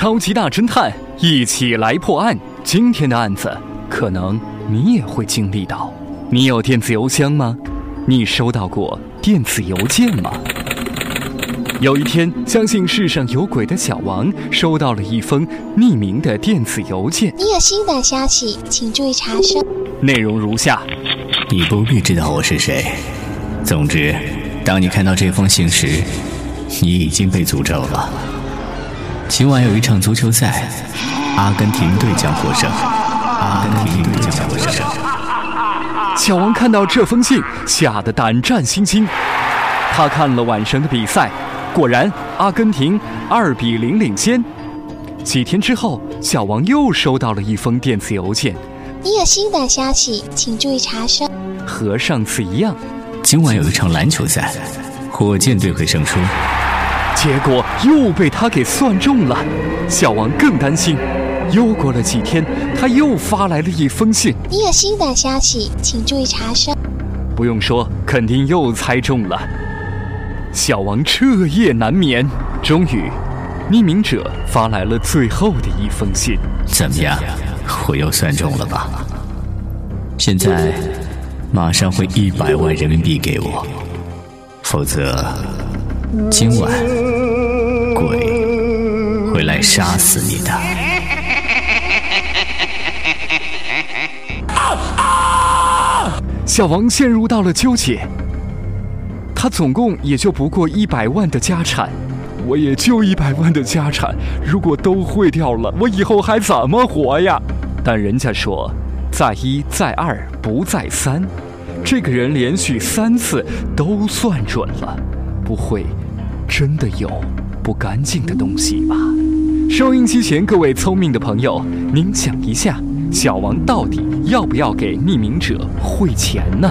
超级大侦探一起来破案。今天的案子，可能你也会经历到。你有电子邮箱吗？你收到过电子邮件吗？有一天，相信世上有鬼的小王收到了一封匿名的电子邮件。你有新的消息，请注意查收。内容如下：你不必知道我是谁。总之，当你看到这封信时，你已经被诅咒了。今晚有一场足球赛，阿根廷队将获胜。阿根廷队将获胜。小王看到这封信，吓得胆战心惊。他看了晚上的比赛，果然阿根廷二比零领先。几天之后，小王又收到了一封电子邮件。你有新的消息，请注意查收。和上次一样，今晚有一场篮球赛，火箭队会胜出。结果又被他给算中了，小王更担心。又过了几天，他又发来了一封信。你有新的消息，请注意查收。不用说，肯定又猜中了。小王彻夜难眠，终于，匿名者发来了最后的一封信。怎么样，我又算中了吧？现在，马上汇一百万人民币给我，否则，今晚鬼会来杀死你的。小王陷入到了纠结。他总共也就不过一百万的家产，我也就一百万的家产，如果都汇掉了，我以后还怎么活呀？但人家说，再一再二不再三，这个人连续三次都算准了，不会真的有不干净的东西吧？收音机前各位聪明的朋友，您想一下，小王到底要不要给匿名者汇钱呢？